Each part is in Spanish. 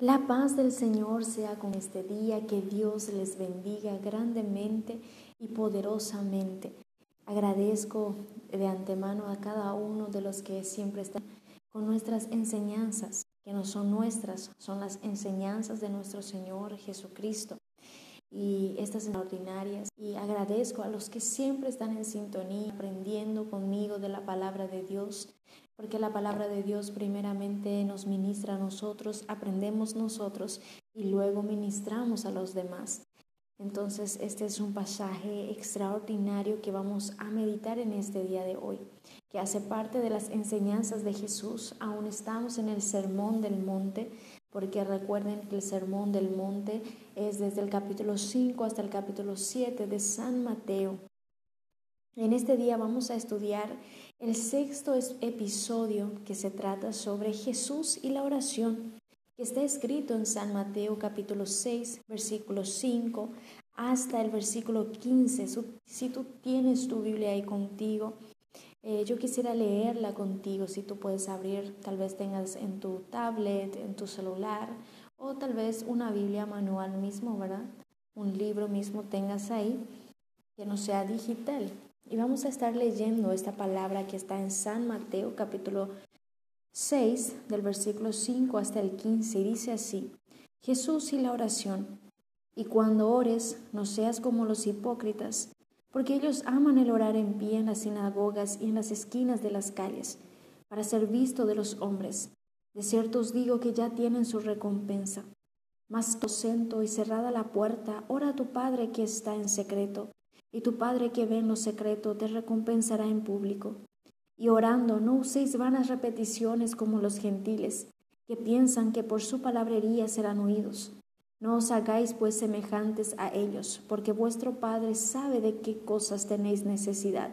La paz del Señor sea con este día, que Dios les bendiga grandemente y poderosamente. Agradezco de antemano a cada uno de los que siempre están con nuestras enseñanzas, que no son nuestras, son las enseñanzas de nuestro Señor Jesucristo y estas extraordinarias. Y agradezco a los que siempre están en sintonía, aprendiendo conmigo de la palabra de Dios, porque la palabra de Dios primeramente nos ministra a nosotros, aprendemos nosotros y luego ministramos a los demás. Entonces, este es un pasaje extraordinario que vamos a meditar en este día de hoy, que hace parte de las enseñanzas de Jesús. Aún estamos en el Sermón del Monte, porque recuerden que el Sermón del Monte es desde el capítulo 5 hasta el capítulo 7 de San Mateo. En este día vamos a estudiar el sexto episodio que se trata sobre Jesús y la oración, que está escrito en San Mateo capítulo 6, versículo 5 hasta el versículo 15. Si tú tienes tu Biblia ahí contigo, eh, yo quisiera leerla contigo, si tú puedes abrir, tal vez tengas en tu tablet, en tu celular, o tal vez una Biblia manual mismo, ¿verdad? Un libro mismo tengas ahí, que no sea digital. Y vamos a estar leyendo esta palabra que está en San Mateo capítulo 6 del versículo 5 hasta el 15 y dice así, Jesús y la oración. Y cuando ores, no seas como los hipócritas, porque ellos aman el orar en pie en las sinagogas y en las esquinas de las calles, para ser visto de los hombres. De cierto os digo que ya tienen su recompensa. Mas sento y cerrada la puerta, ora a tu Padre que está en secreto y tu Padre que ve en lo secreto te recompensará en público. Y orando, no uséis vanas repeticiones como los gentiles, que piensan que por su palabrería serán oídos. No os hagáis pues semejantes a ellos, porque vuestro Padre sabe de qué cosas tenéis necesidad,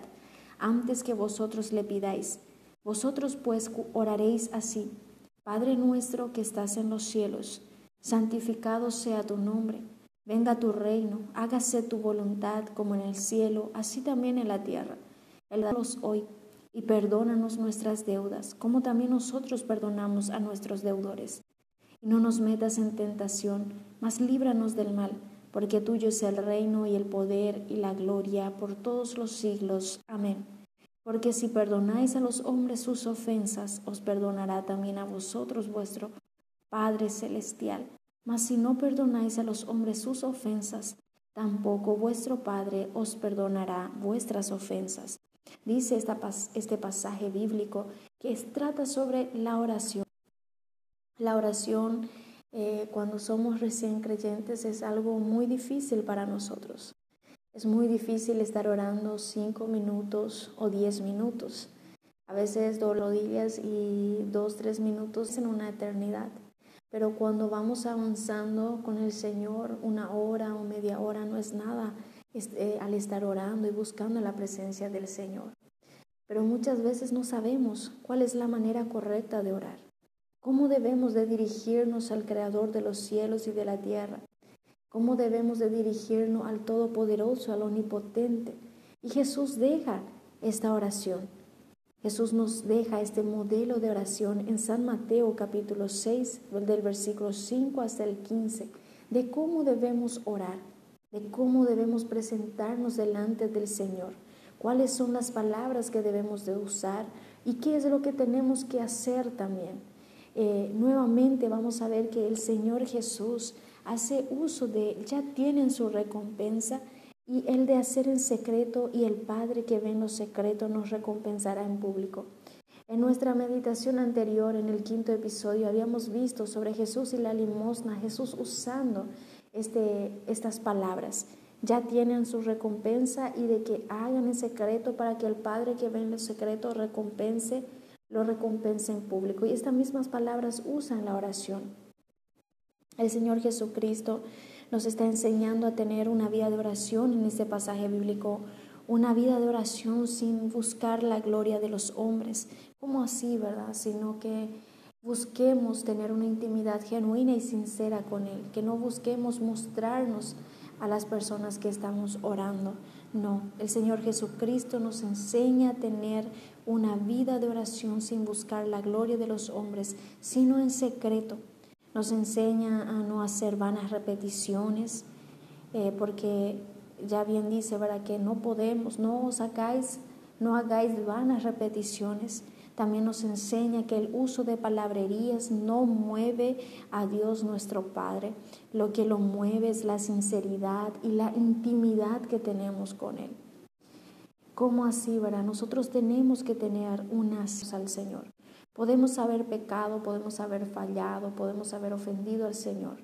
antes que vosotros le pidáis. Vosotros pues oraréis así, Padre nuestro que estás en los cielos, santificado sea tu nombre Venga tu reino, hágase tu voluntad como en el cielo, así también en la tierra. El hoy y perdónanos nuestras deudas, como también nosotros perdonamos a nuestros deudores. Y no nos metas en tentación, mas líbranos del mal, porque tuyo es el reino y el poder y la gloria por todos los siglos. Amén. Porque si perdonáis a los hombres sus ofensas, os perdonará también a vosotros vuestro Padre Celestial. Mas si no perdonáis a los hombres sus ofensas, tampoco vuestro Padre os perdonará vuestras ofensas. Dice este pasaje bíblico que trata sobre la oración. La oración eh, cuando somos recién creyentes es algo muy difícil para nosotros. Es muy difícil estar orando cinco minutos o diez minutos. A veces dos rodillas y dos, tres minutos en una eternidad. Pero cuando vamos avanzando con el Señor, una hora o media hora no es nada eh, al estar orando y buscando la presencia del Señor. Pero muchas veces no sabemos cuál es la manera correcta de orar. ¿Cómo debemos de dirigirnos al Creador de los cielos y de la tierra? ¿Cómo debemos de dirigirnos al Todopoderoso, al Omnipotente? Y Jesús deja esta oración Jesús nos deja este modelo de oración en San Mateo capítulo 6, del versículo 5 hasta el 15, de cómo debemos orar, de cómo debemos presentarnos delante del Señor, cuáles son las palabras que debemos de usar y qué es lo que tenemos que hacer también. Eh, nuevamente vamos a ver que el Señor Jesús hace uso de, ya tienen su recompensa y el de hacer en secreto y el Padre que ve en lo secreto nos recompensará en público. En nuestra meditación anterior, en el quinto episodio, habíamos visto sobre Jesús y la limosna, Jesús usando este, estas palabras. Ya tienen su recompensa y de que hagan en secreto para que el Padre que ve en lo secreto recompense, lo recompense en público. Y estas mismas palabras usan la oración. El Señor Jesucristo nos está enseñando a tener una vida de oración en este pasaje bíblico, una vida de oración sin buscar la gloria de los hombres. ¿Cómo así, verdad? Sino que busquemos tener una intimidad genuina y sincera con Él, que no busquemos mostrarnos a las personas que estamos orando. No, el Señor Jesucristo nos enseña a tener una vida de oración sin buscar la gloria de los hombres, sino en secreto nos enseña a no hacer vanas repeticiones, eh, porque ya bien dice, ¿verdad? Que no podemos, no os sacáis, no hagáis vanas repeticiones. También nos enseña que el uso de palabrerías no mueve a Dios nuestro Padre. Lo que lo mueve es la sinceridad y la intimidad que tenemos con Él. ¿Cómo así, verdad? Nosotros tenemos que tener unas al Señor. Podemos haber pecado, podemos haber fallado, podemos haber ofendido al Señor,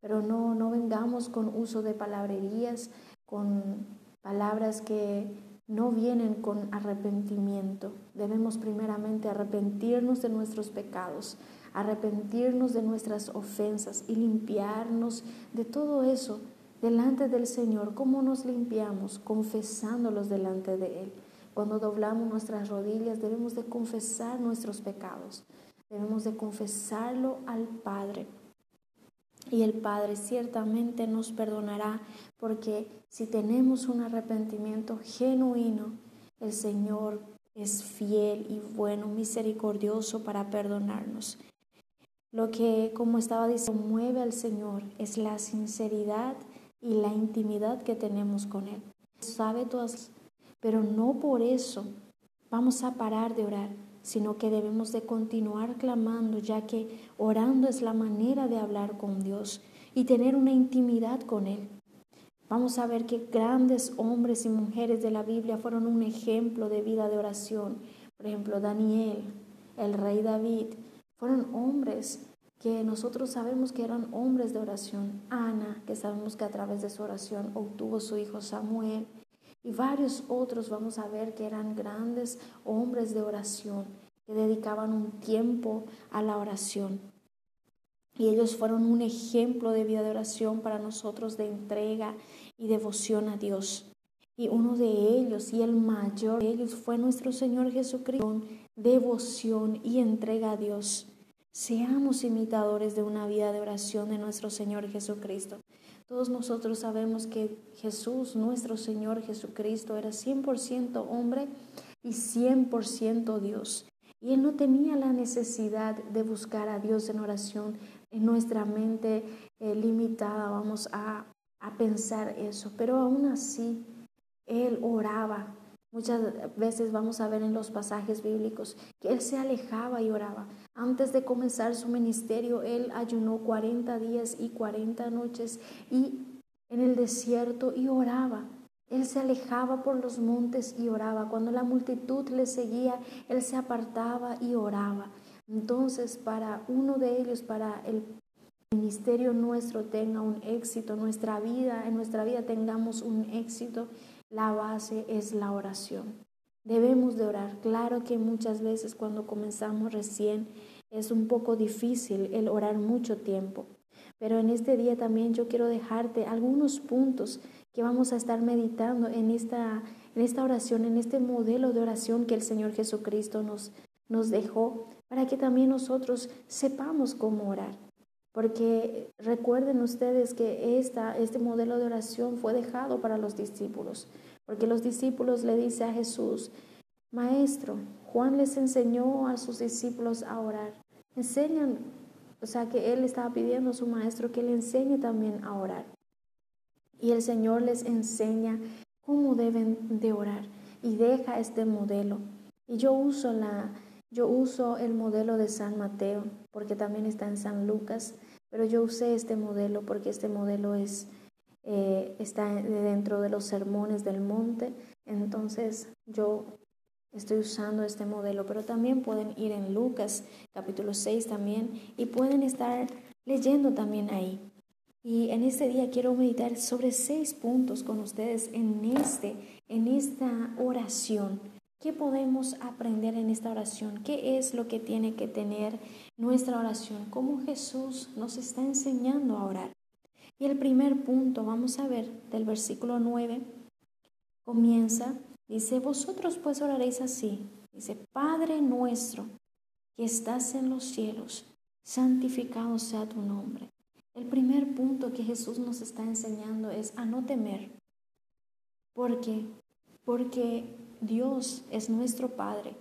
pero no, no vengamos con uso de palabrerías, con palabras que no vienen con arrepentimiento. Debemos primeramente arrepentirnos de nuestros pecados, arrepentirnos de nuestras ofensas y limpiarnos de todo eso delante del Señor. ¿Cómo nos limpiamos? Confesándolos delante de Él. Cuando doblamos nuestras rodillas debemos de confesar nuestros pecados. Debemos de confesarlo al Padre. Y el Padre ciertamente nos perdonará porque si tenemos un arrepentimiento genuino, el Señor es fiel y bueno, misericordioso para perdonarnos. Lo que, como estaba diciendo, mueve al Señor es la sinceridad y la intimidad que tenemos con Él. Sabe todas, pero no por eso vamos a parar de orar, sino que debemos de continuar clamando, ya que orando es la manera de hablar con Dios y tener una intimidad con Él. Vamos a ver que grandes hombres y mujeres de la Biblia fueron un ejemplo de vida de oración. Por ejemplo, Daniel, el rey David, fueron hombres que nosotros sabemos que eran hombres de oración. Ana, que sabemos que a través de su oración obtuvo su hijo Samuel. Y varios otros vamos a ver que eran grandes hombres de oración, que dedicaban un tiempo a la oración. Y ellos fueron un ejemplo de vida de oración para nosotros, de entrega y devoción a Dios. Y uno de ellos, y el mayor de ellos, fue nuestro Señor Jesucristo, devoción y entrega a Dios. Seamos imitadores de una vida de oración de nuestro Señor Jesucristo. Todos nosotros sabemos que Jesús, nuestro Señor Jesucristo, era 100% hombre y 100% Dios. Y Él no tenía la necesidad de buscar a Dios en oración. En nuestra mente eh, limitada vamos a, a pensar eso, pero aún así Él oraba. Muchas veces vamos a ver en los pasajes bíblicos que Él se alejaba y oraba. Antes de comenzar su ministerio, Él ayunó 40 días y 40 noches y en el desierto y oraba. Él se alejaba por los montes y oraba. Cuando la multitud le seguía, Él se apartaba y oraba. Entonces, para uno de ellos, para el ministerio nuestro tenga un éxito, nuestra vida, en nuestra vida tengamos un éxito, la base es la oración. Debemos de orar. Claro que muchas veces cuando comenzamos recién es un poco difícil el orar mucho tiempo, pero en este día también yo quiero dejarte algunos puntos que vamos a estar meditando en esta, en esta oración, en este modelo de oración que el Señor Jesucristo nos, nos dejó, para que también nosotros sepamos cómo orar. Porque recuerden ustedes que esta, este modelo de oración fue dejado para los discípulos, porque los discípulos le dicen a Jesús, Maestro, Juan les enseñó a sus discípulos a orar. Enseñan, o sea que él estaba pidiendo a su maestro que le enseñe también a orar. Y el Señor les enseña cómo deben de orar y deja este modelo. Y yo uso la yo uso el modelo de San Mateo porque también está en San Lucas, pero yo usé este modelo porque este modelo es, eh, está dentro de los sermones del monte. Entonces yo estoy usando este modelo, pero también pueden ir en Lucas capítulo 6 también y pueden estar leyendo también ahí. Y en este día quiero meditar sobre seis puntos con ustedes en, este, en esta oración ¿Qué podemos aprender en esta oración? ¿Qué es lo que tiene que tener nuestra oración? ¿Cómo Jesús nos está enseñando a orar? Y el primer punto, vamos a ver del versículo 9, comienza, dice, vosotros pues oraréis así. Dice, Padre nuestro que estás en los cielos, santificado sea tu nombre. El primer punto que Jesús nos está enseñando es a no temer. ¿Por qué? Porque Dios es nuestro Padre.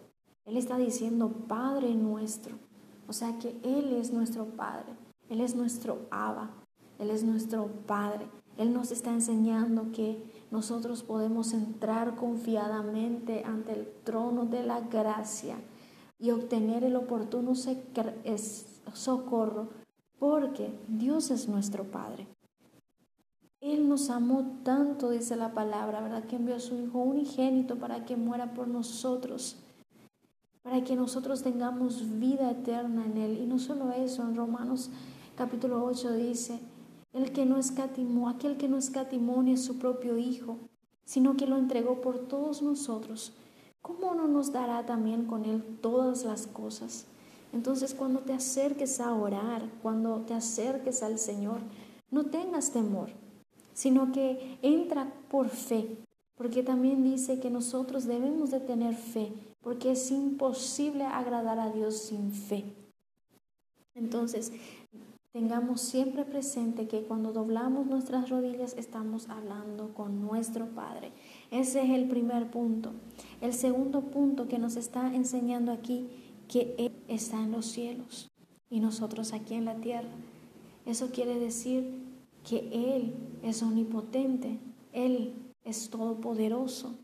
Él está diciendo Padre nuestro. O sea que Él es nuestro Padre. Él es nuestro Abba, Él es nuestro Padre. Él nos está enseñando que nosotros podemos entrar confiadamente ante el trono de la gracia y obtener el oportuno socorro porque Dios es nuestro Padre. Él nos amó tanto, dice la palabra, ¿verdad? Que envió a su Hijo unigénito para que muera por nosotros, para que nosotros tengamos vida eterna en Él. Y no solo eso, en Romanos capítulo 8 dice, el que no escatimó, aquel que no escatimó ni a su propio Hijo, sino que lo entregó por todos nosotros, ¿cómo no nos dará también con Él todas las cosas? Entonces cuando te acerques a orar, cuando te acerques al Señor, no tengas temor, sino que entra por fe, porque también dice que nosotros debemos de tener fe, porque es imposible agradar a Dios sin fe. Entonces, Tengamos siempre presente que cuando doblamos nuestras rodillas estamos hablando con nuestro Padre. Ese es el primer punto. El segundo punto que nos está enseñando aquí, que Él está en los cielos y nosotros aquí en la tierra. Eso quiere decir que Él es omnipotente, Él es todopoderoso,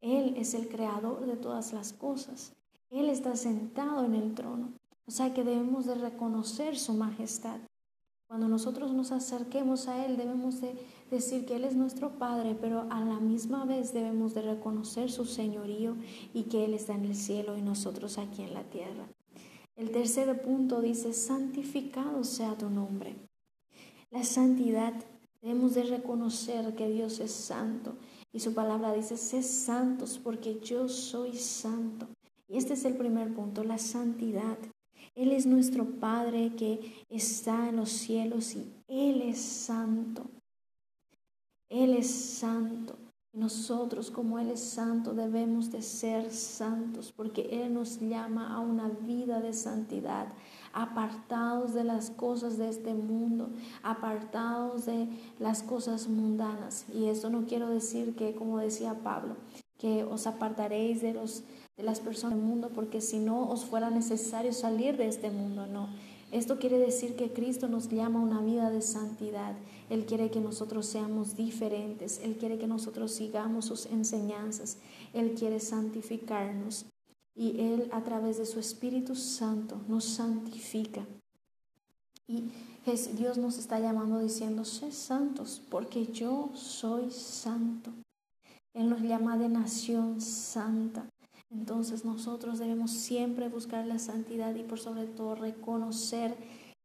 Él es el creador de todas las cosas, Él está sentado en el trono. O sea que debemos de reconocer su majestad. Cuando nosotros nos acerquemos a Él debemos de decir que Él es nuestro Padre, pero a la misma vez debemos de reconocer su señorío y que Él está en el cielo y nosotros aquí en la tierra. El tercer punto dice, santificado sea tu nombre. La santidad, debemos de reconocer que Dios es santo y su palabra dice, sé santos porque yo soy santo. Y este es el primer punto, la santidad. Él es nuestro Padre que está en los cielos y Él es santo. Él es santo. Nosotros como Él es santo debemos de ser santos porque Él nos llama a una vida de santidad, apartados de las cosas de este mundo, apartados de las cosas mundanas. Y eso no quiero decir que, como decía Pablo, que os apartaréis de los de las personas del mundo, porque si no os fuera necesario salir de este mundo, no. Esto quiere decir que Cristo nos llama a una vida de santidad. Él quiere que nosotros seamos diferentes. Él quiere que nosotros sigamos sus enseñanzas. Él quiere santificarnos. Y Él a través de su Espíritu Santo nos santifica. Y Dios nos está llamando diciendo, sé santos, porque yo soy santo. Él nos llama de nación santa. Entonces nosotros debemos siempre buscar la santidad y por sobre todo reconocer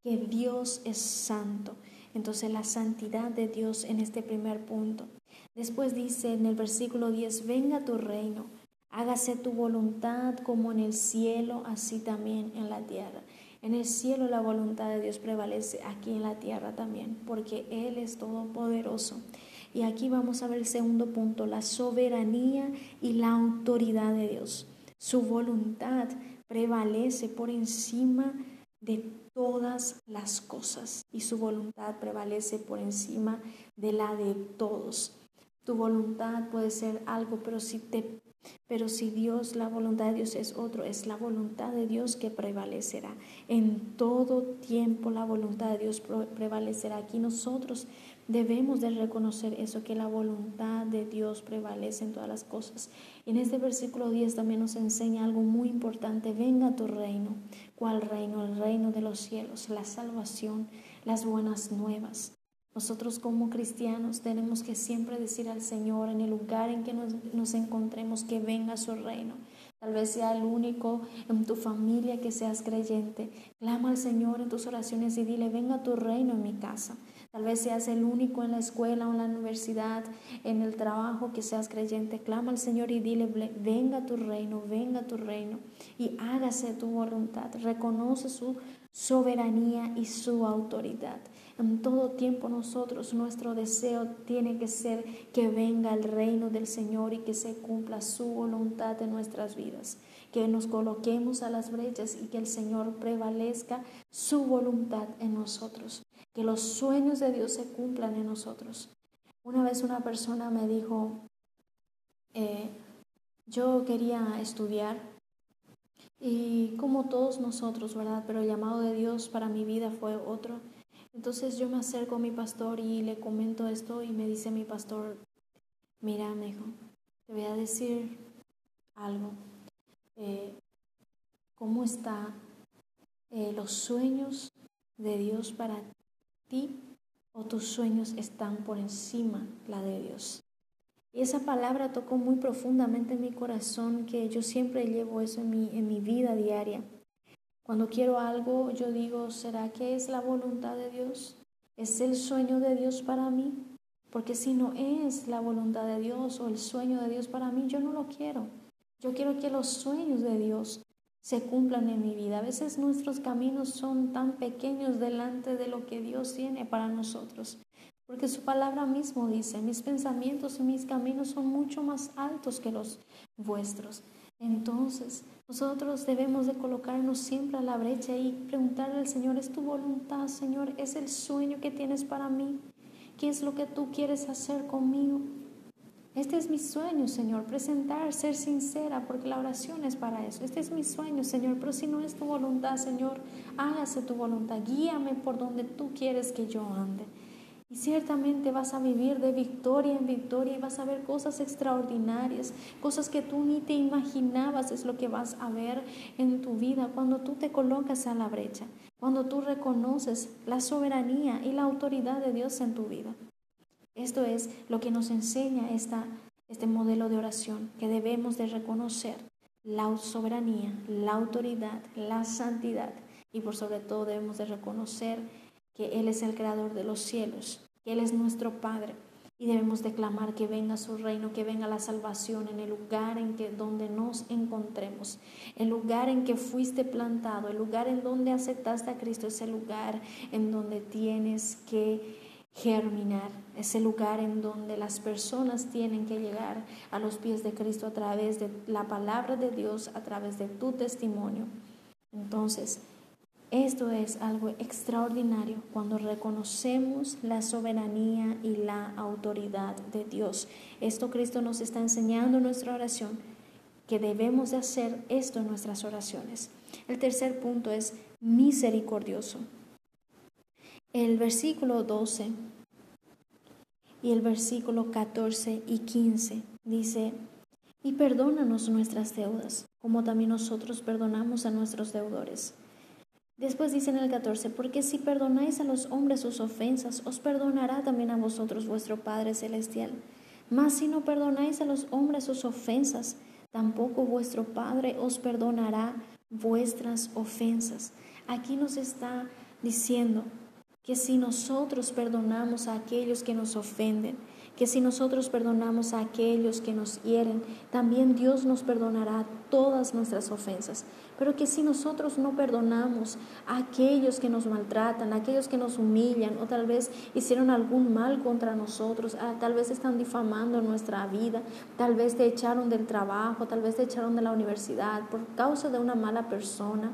que Dios es santo. Entonces la santidad de Dios en este primer punto. Después dice en el versículo 10, venga tu reino, hágase tu voluntad como en el cielo, así también en la tierra. En el cielo la voluntad de Dios prevalece, aquí en la tierra también, porque Él es todopoderoso. Y aquí vamos a ver el segundo punto, la soberanía y la autoridad de Dios. Su voluntad prevalece por encima de todas las cosas y su voluntad prevalece por encima de la de todos. Tu voluntad puede ser algo, pero si te pero si Dios, la voluntad de Dios es otro, es la voluntad de Dios que prevalecerá. En todo tiempo la voluntad de Dios prevalecerá. Aquí nosotros Debemos de reconocer eso, que la voluntad de Dios prevalece en todas las cosas. En este versículo 10 también nos enseña algo muy importante. Venga tu reino. ¿Cuál reino? El reino de los cielos, la salvación, las buenas nuevas. Nosotros como cristianos tenemos que siempre decir al Señor en el lugar en que nos, nos encontremos que venga su reino. Tal vez sea el único en tu familia que seas creyente. Clama al Señor en tus oraciones y dile, venga tu reino en mi casa. Tal vez seas el único en la escuela o en la universidad, en el trabajo que seas creyente. Clama al Señor y dile, venga tu reino, venga tu reino y hágase tu voluntad. Reconoce su soberanía y su autoridad. En todo tiempo nosotros, nuestro deseo tiene que ser que venga el reino del Señor y que se cumpla su voluntad en nuestras vidas. Que nos coloquemos a las brechas y que el Señor prevalezca su voluntad en nosotros que los sueños de Dios se cumplan en nosotros. Una vez una persona me dijo, eh, yo quería estudiar y como todos nosotros, ¿verdad? Pero el llamado de Dios para mi vida fue otro. Entonces yo me acerco a mi pastor y le comento esto y me dice mi pastor, mira, hijo, te voy a decir algo. Eh, ¿Cómo están eh, los sueños de Dios para ti o tus sueños están por encima la de Dios? Y esa palabra tocó muy profundamente en mi corazón, que yo siempre llevo eso en mi, en mi vida diaria. Cuando quiero algo, yo digo, ¿será que es la voluntad de Dios? ¿Es el sueño de Dios para mí? Porque si no es la voluntad de Dios o el sueño de Dios para mí, yo no lo quiero. Yo quiero que los sueños de Dios se cumplan en mi vida. A veces nuestros caminos son tan pequeños delante de lo que Dios tiene para nosotros. Porque su palabra mismo dice, mis pensamientos y mis caminos son mucho más altos que los vuestros. Entonces, nosotros debemos de colocarnos siempre a la brecha y preguntarle al Señor, ¿es tu voluntad, Señor? ¿Es el sueño que tienes para mí? ¿Qué es lo que tú quieres hacer conmigo? Este es mi sueño, Señor, presentar, ser sincera, porque la oración es para eso. Este es mi sueño, Señor, pero si no es tu voluntad, Señor, hágase tu voluntad. Guíame por donde tú quieres que yo ande. Y ciertamente vas a vivir de victoria en victoria y vas a ver cosas extraordinarias, cosas que tú ni te imaginabas es lo que vas a ver en tu vida cuando tú te colocas a la brecha, cuando tú reconoces la soberanía y la autoridad de Dios en tu vida. Esto es lo que nos enseña este modelo de oración, que debemos de reconocer la soberanía, la autoridad, la santidad y por sobre todo debemos de reconocer que Él es el creador de los cielos, que Él es nuestro Padre. Y debemos declamar que venga su reino, que venga la salvación en el lugar en que donde nos encontremos, el lugar en que fuiste plantado, el lugar en donde aceptaste a Cristo, es el lugar en donde tienes que germinar, es el lugar en donde las personas tienen que llegar a los pies de Cristo a través de la palabra de Dios, a través de tu testimonio. Entonces, esto es algo extraordinario cuando reconocemos la soberanía y la autoridad de Dios. Esto Cristo nos está enseñando en nuestra oración, que debemos de hacer esto en nuestras oraciones. El tercer punto es misericordioso. El versículo 12 y el versículo 14 y 15 dice, y perdónanos nuestras deudas, como también nosotros perdonamos a nuestros deudores Después dice en el 14, porque si perdonáis a los hombres sus ofensas, os perdonará también a vosotros vuestro Padre Celestial. Mas si no perdonáis a los hombres sus ofensas, tampoco vuestro Padre os perdonará vuestras ofensas. Aquí nos está diciendo que si nosotros perdonamos a aquellos que nos ofenden, que si nosotros perdonamos a aquellos que nos hieren, también Dios nos perdonará todas nuestras ofensas. Pero que si nosotros no perdonamos a aquellos que nos maltratan, a aquellos que nos humillan o tal vez hicieron algún mal contra nosotros, ah, tal vez están difamando nuestra vida, tal vez te echaron del trabajo, tal vez te echaron de la universidad por causa de una mala persona,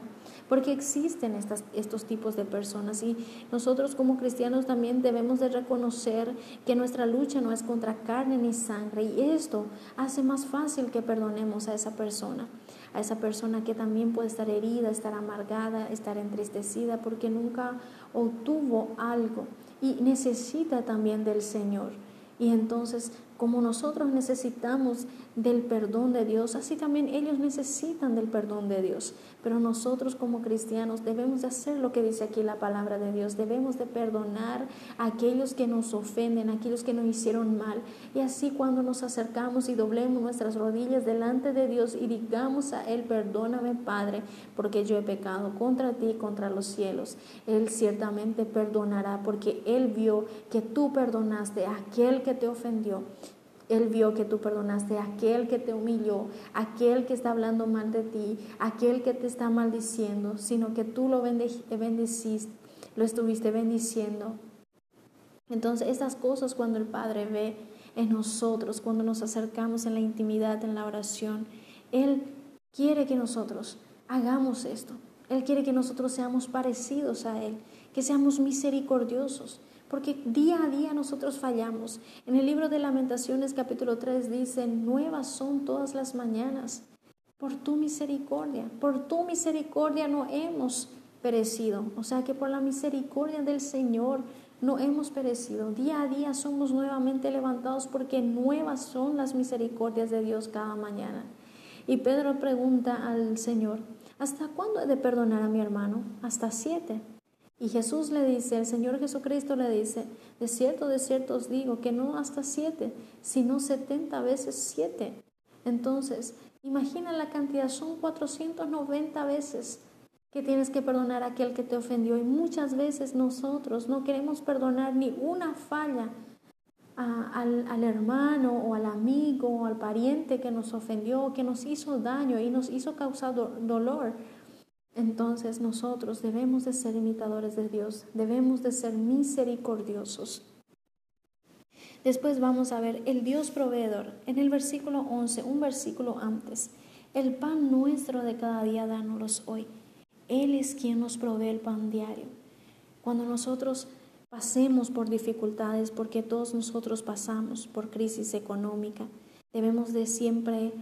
porque existen estas, estos tipos de personas y nosotros como cristianos también debemos de reconocer que nuestra lucha no es contra carne ni sangre y esto hace más fácil que perdonemos a esa persona, a esa persona que también puede estar herida, estar amargada, estar entristecida porque nunca obtuvo algo y necesita también del Señor. Y entonces, como nosotros necesitamos del perdón de Dios, así también ellos necesitan del perdón de Dios. Pero nosotros como cristianos debemos de hacer lo que dice aquí la palabra de Dios. Debemos de perdonar a aquellos que nos ofenden, a aquellos que nos hicieron mal. Y así cuando nos acercamos y doblemos nuestras rodillas delante de Dios y digamos a Él, perdóname Padre, porque yo he pecado contra ti y contra los cielos. Él ciertamente perdonará porque Él vio que tú perdonaste a aquel que te ofendió él vio que tú perdonaste a aquel que te humilló, aquel que está hablando mal de ti, aquel que te está maldiciendo, sino que tú lo bendeciste, lo estuviste bendiciendo. Entonces, estas cosas cuando el Padre ve en nosotros, cuando nos acercamos en la intimidad, en la oración, Él quiere que nosotros hagamos esto. Él quiere que nosotros seamos parecidos a Él, que seamos misericordiosos porque día a día nosotros fallamos. En el libro de lamentaciones capítulo 3 dice, nuevas son todas las mañanas. Por tu misericordia, por tu misericordia no hemos perecido. O sea que por la misericordia del Señor no hemos perecido. Día a día somos nuevamente levantados porque nuevas son las misericordias de Dios cada mañana. Y Pedro pregunta al Señor, ¿hasta cuándo he de perdonar a mi hermano? Hasta siete. Y Jesús le dice, el Señor Jesucristo le dice, de cierto, de cierto os digo que no hasta siete, sino setenta veces siete. Entonces, imagina la cantidad, son 490 veces que tienes que perdonar a aquel que te ofendió. Y muchas veces nosotros no queremos perdonar ni una falla al, al, hermano o al amigo o al pariente que nos ofendió, que nos hizo daño y nos hizo causar dolor. Entonces nosotros debemos de ser imitadores de Dios, debemos de ser misericordiosos. Después vamos a ver el Dios proveedor. En el versículo 11, un versículo antes, el pan nuestro de cada día danos hoy. Él es quien nos provee el pan diario. Cuando nosotros pasemos por dificultades, porque todos nosotros pasamos por crisis económica, debemos de siempre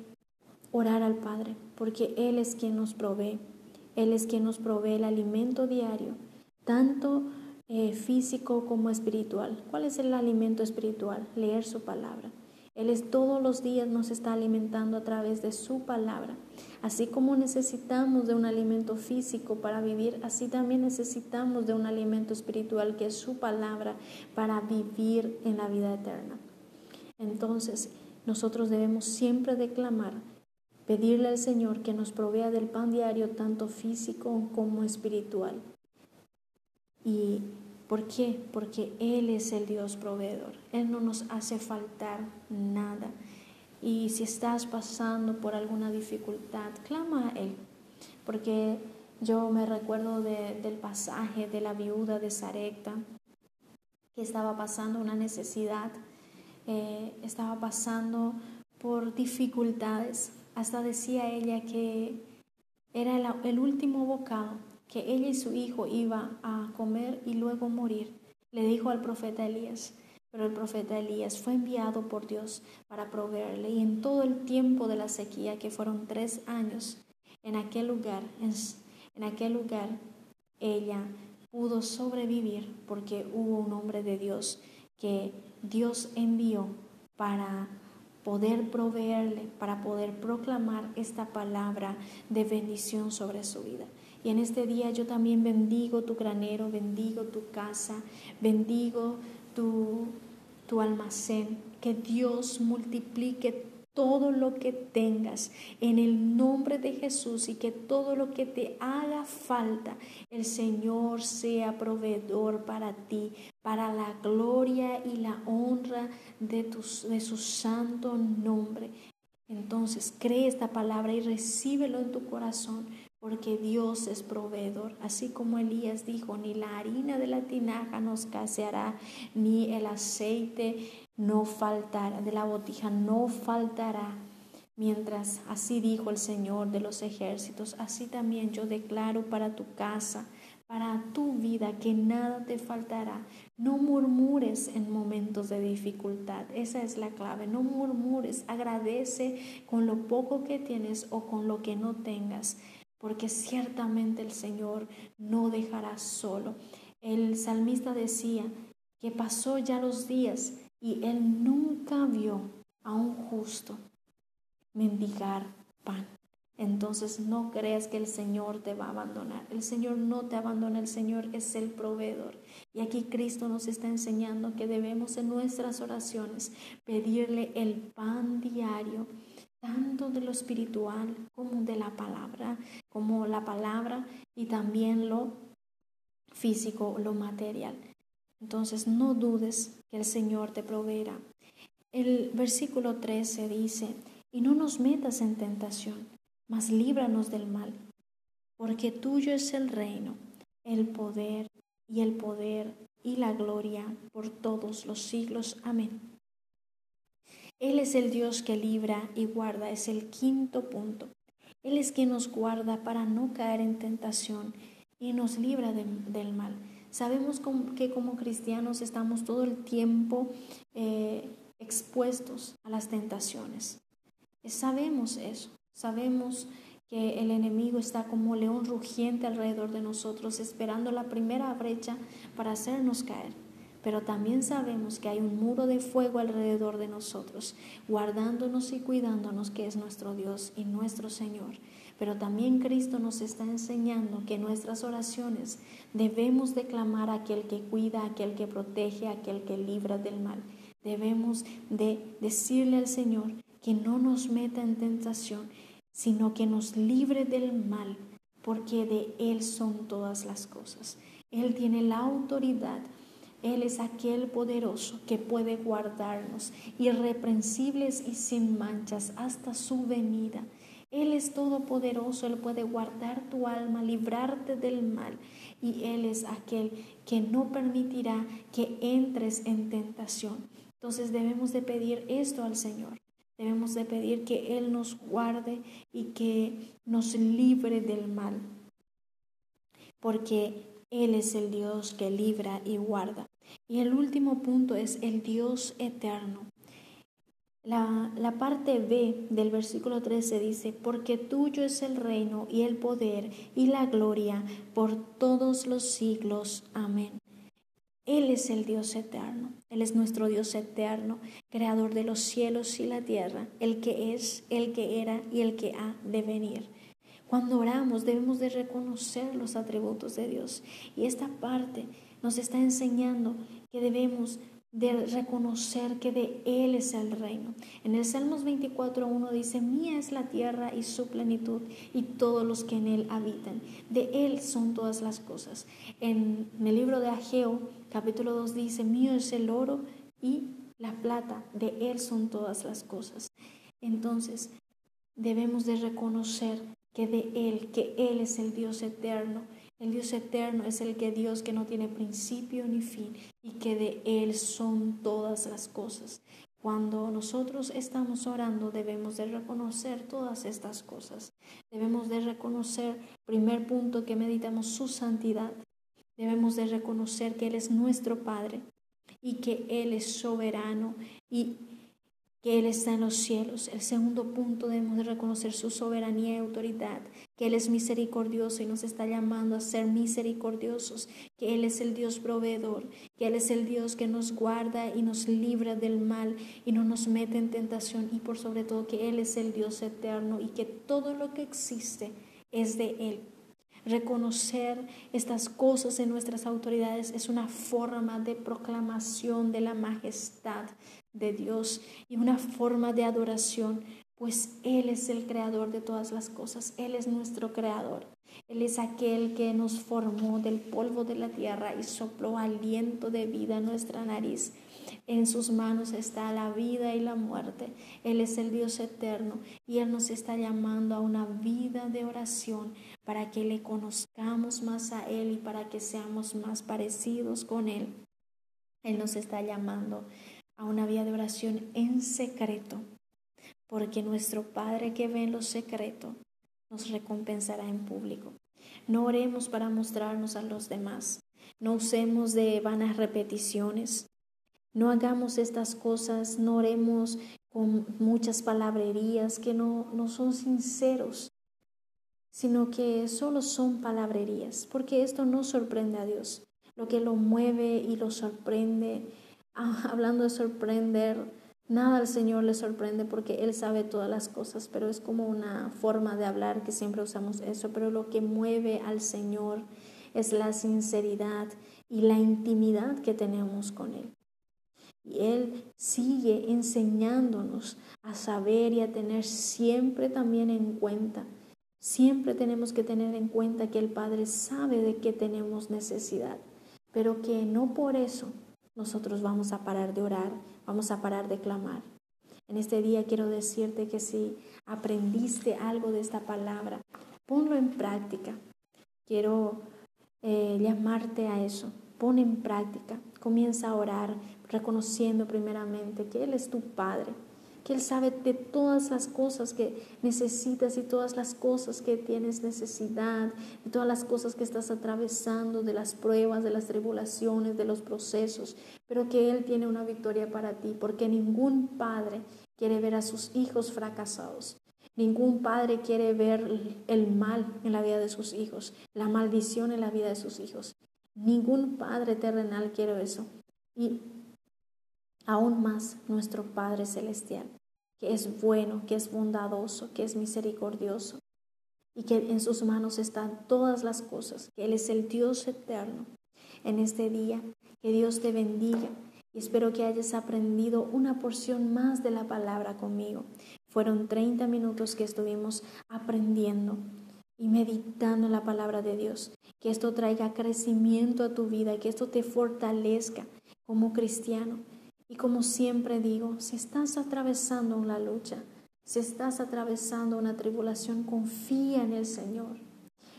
orar al Padre, porque Él es quien nos provee. Él es quien nos provee el alimento diario, tanto eh, físico como espiritual. ¿Cuál es el alimento espiritual? Leer su palabra. Él es todos los días nos está alimentando a través de su palabra. Así como necesitamos de un alimento físico para vivir, así también necesitamos de un alimento espiritual que es su palabra para vivir en la vida eterna. Entonces, nosotros debemos siempre declamar, pedirle al Señor que nos provea del pan diario, tanto físico como espiritual. ¿Y por qué? Porque Él es el Dios proveedor. Él no nos hace faltar nada. Y si estás pasando por alguna dificultad, clama a Él. Porque yo me recuerdo del pasaje de la viuda de Sarepta, que estaba pasando una necesidad, eh, estaba pasando por dificultades. Hasta decía ella que era el, último bocado que ella y su hijo iban a comer y luego morir. Le dijo al profeta Elías, pero el profeta Elías fue enviado por Dios para proveerle y en todo el tiempo de la sequía, que fueron tres años, en aquel lugar, en, aquel lugar, ella pudo sobrevivir porque hubo un hombre de Dios que Dios envió para poder proveerle, para poder proclamar esta palabra de bendición sobre su vida. Y en este día yo también bendigo tu granero, bendigo tu casa, bendigo tu, tu almacén, que Dios multiplique todo lo que tengas en el nombre de Jesús y que todo lo que te haga falta, el Señor sea proveedor para ti, para la gloria y la honra de, tus, de su santo nombre. Entonces cree esta palabra y recíbelo en tu corazón porque Dios es proveedor. Así como Elías dijo, ni la harina de la tinaja nos caseará, ni el aceite no faltará, de la botija no faltará. Mientras así dijo el Señor de los ejércitos, así también yo declaro para tu casa, para tu vida, que nada te faltará. No murmures en momentos de dificultad. Esa es la clave. No murmures. Agradece con lo poco que tienes o con lo que no tengas porque ciertamente el Señor no dejará solo. El salmista decía que pasó ya los días y él nunca vio a un justo mendigar pan. Entonces no creas que el Señor te va a abandonar. El Señor no te abandona, el Señor es el proveedor. Y aquí Cristo nos está enseñando que debemos en nuestras oraciones pedirle el pan diario tanto de lo espiritual como de la palabra, como la palabra y también lo físico, lo material. Entonces no dudes que el Señor te proveerá. El versículo 13 dice, y no nos metas en tentación, mas líbranos del mal, porque tuyo es el reino, el poder y el poder y la gloria por todos los siglos. Amén. Él es el Dios que libra y guarda, es el quinto punto. Él es quien nos guarda para no caer en tentación y nos libra del mal. Sabemos que como cristianos estamos todo el tiempo eh, expuestos a las tentaciones. Sabemos eso, sabemos que el enemigo está como león rugiente alrededor de nosotros, esperando la primera brecha para hacernos caer. Pero también sabemos que hay un muro de fuego alrededor de nosotros, guardándonos y cuidándonos, que es nuestro Dios y nuestro Señor. Pero también Cristo nos está enseñando que nuestras oraciones debemos declamar a aquel que cuida, a aquel que protege, a aquel que libra del mal. Debemos de decirle al Señor que no nos meta en tentación, sino que nos libre del mal, porque de Él son todas las cosas. Él tiene la autoridad. Él es aquel poderoso que puede guardarnos irreprensibles y sin manchas hasta su venida. Él es todopoderoso, Él puede guardar tu alma, librarte del mal. Y Él es aquel que no permitirá que entres en tentación. Entonces debemos de pedir esto al Señor. Debemos de pedir que Él nos guarde y que nos libre del mal, porque Él es el Dios que libra y guarda. Y el último punto es el Dios eterno. La, parte B del versículo 13 dice, porque tuyo es el reino y el poder y la gloria por todos los siglos. Amén. Él es el Dios eterno, Él es nuestro Dios eterno, creador de los cielos y la tierra, el que es, el que era y el que ha de venir. Cuando oramos debemos de reconocer los atributos de Dios y esta parte nos está enseñando que debemos de reconocer que de Él es el reino. En el Salmos 24.1 dice, mía es la tierra y su plenitud y todos los que en Él habitan. De Él son todas las cosas. En, el libro de Ageo, capítulo 2 dice, mío es el oro y la plata, de Él son todas las cosas. Entonces, debemos de reconocer que de Él, que Él es el Dios eterno el Dios eterno es el que Dios que no tiene principio ni fin y que de Él son todas las cosas. Cuando nosotros estamos orando debemos de reconocer todas estas cosas. Debemos de reconocer, primer punto que meditamos, su santidad. Debemos de reconocer que Él es nuestro Padre y que Él es soberano y que Él está en los cielos. El segundo punto debemos de reconocer su soberanía y autoridad, que Él es misericordioso y nos está llamando a ser misericordiosos, que Él es el Dios proveedor, que Él es el Dios que nos guarda y nos libra del mal y no nos mete en tentación y por sobre todo que Él es el Dios eterno y que todo lo que existe es de Él. Reconocer estas cosas en nuestras autoridades es una forma de proclamación de la majestad de Dios y una forma de adoración, pues Él es el creador de todas las cosas, Él es nuestro creador. Él es aquel que nos formó del polvo de la tierra y sopló aliento de vida en nuestra nariz. En sus manos está la vida y la muerte. Él es el Dios eterno y Él nos está llamando a una vida de oración para que le conozcamos más a Él y para que seamos más parecidos con Él. Él nos está llamando a una vida de oración en secreto, porque nuestro Padre que ve en lo secreto nos recompensará en público. No oremos para mostrarnos a los demás. No usemos de vanas repeticiones. No hagamos estas cosas, no oremos con muchas palabrerías que no, no son sinceros, sino que solo son palabrerías, porque esto no sorprende a Dios. Lo que lo mueve y lo sorprende, hablando de sorprender, nada al Señor le sorprende porque Él sabe todas las cosas, pero es como una forma de hablar que siempre usamos eso, pero lo que mueve al Señor es la sinceridad y la intimidad que tenemos con Él. Y Él sigue enseñándonos a saber y a tener siempre también en cuenta. Siempre tenemos que tener en cuenta que el Padre sabe de qué tenemos necesidad, pero que no por eso nosotros vamos a parar de orar, vamos a parar de clamar. En este día quiero decirte que si aprendiste algo de esta palabra, ponlo en práctica. Quiero eh, llamarte a eso. Pon en práctica. Comienza a orar reconociendo primeramente que Él es tu Padre, que Él sabe de todas las cosas que necesitas y todas las cosas que tienes necesidad, y todas las cosas que estás atravesando, de las pruebas, de las tribulaciones, de los procesos, pero que Él tiene una victoria para ti, porque ningún padre quiere ver a sus hijos fracasados. Ningún padre quiere ver el mal en la vida de sus hijos, la maldición en la vida de sus hijos. Ningún padre terrenal quiere eso. Aún más nuestro Padre Celestial, que es bueno, que es bondadoso, que es misericordioso y que en sus manos están todas las cosas, que Él es el Dios eterno. En este día, que Dios te bendiga y espero que hayas aprendido una porción más de la palabra conmigo. Fueron 30 minutos que estuvimos aprendiendo y meditando la palabra de Dios. Que esto traiga crecimiento a tu vida, que esto te fortalezca como cristiano. Y como siempre digo, si estás atravesando una lucha, si estás atravesando una tribulación, confía en el Señor.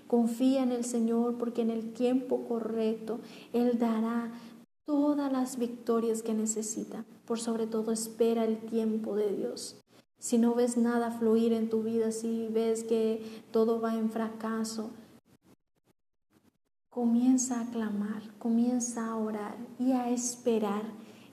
Confía en el Señor porque en el tiempo correcto Él dará todas las victorias que necesita. Por sobre todo, espera el tiempo de Dios. Si no ves nada fluir en tu vida, si ves que todo va en fracaso, comienza a clamar, comienza a orar y a esperar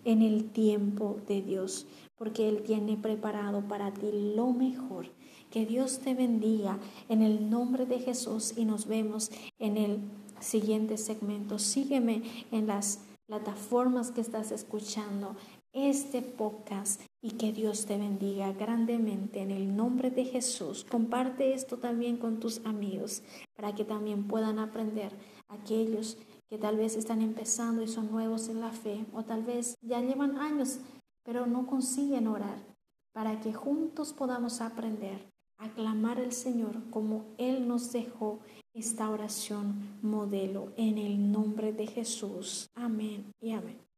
en el tiempo de Dios, porque Él tiene preparado para ti lo mejor. Que Dios te bendiga en el nombre de Jesús y nos vemos en el siguiente segmento. Sígueme en las plataformas que estás escuchando este podcast y que Dios te bendiga grandemente en el nombre de Jesús. Comparte esto también con tus amigos para que también puedan aprender aquellos que tal vez están empezando y son nuevos en la fe o tal vez ya llevan años pero no consiguen orar para que juntos podamos aprender a clamar al Señor como Él nos dejó esta oración modelo en el nombre de Jesús. Amén y amén.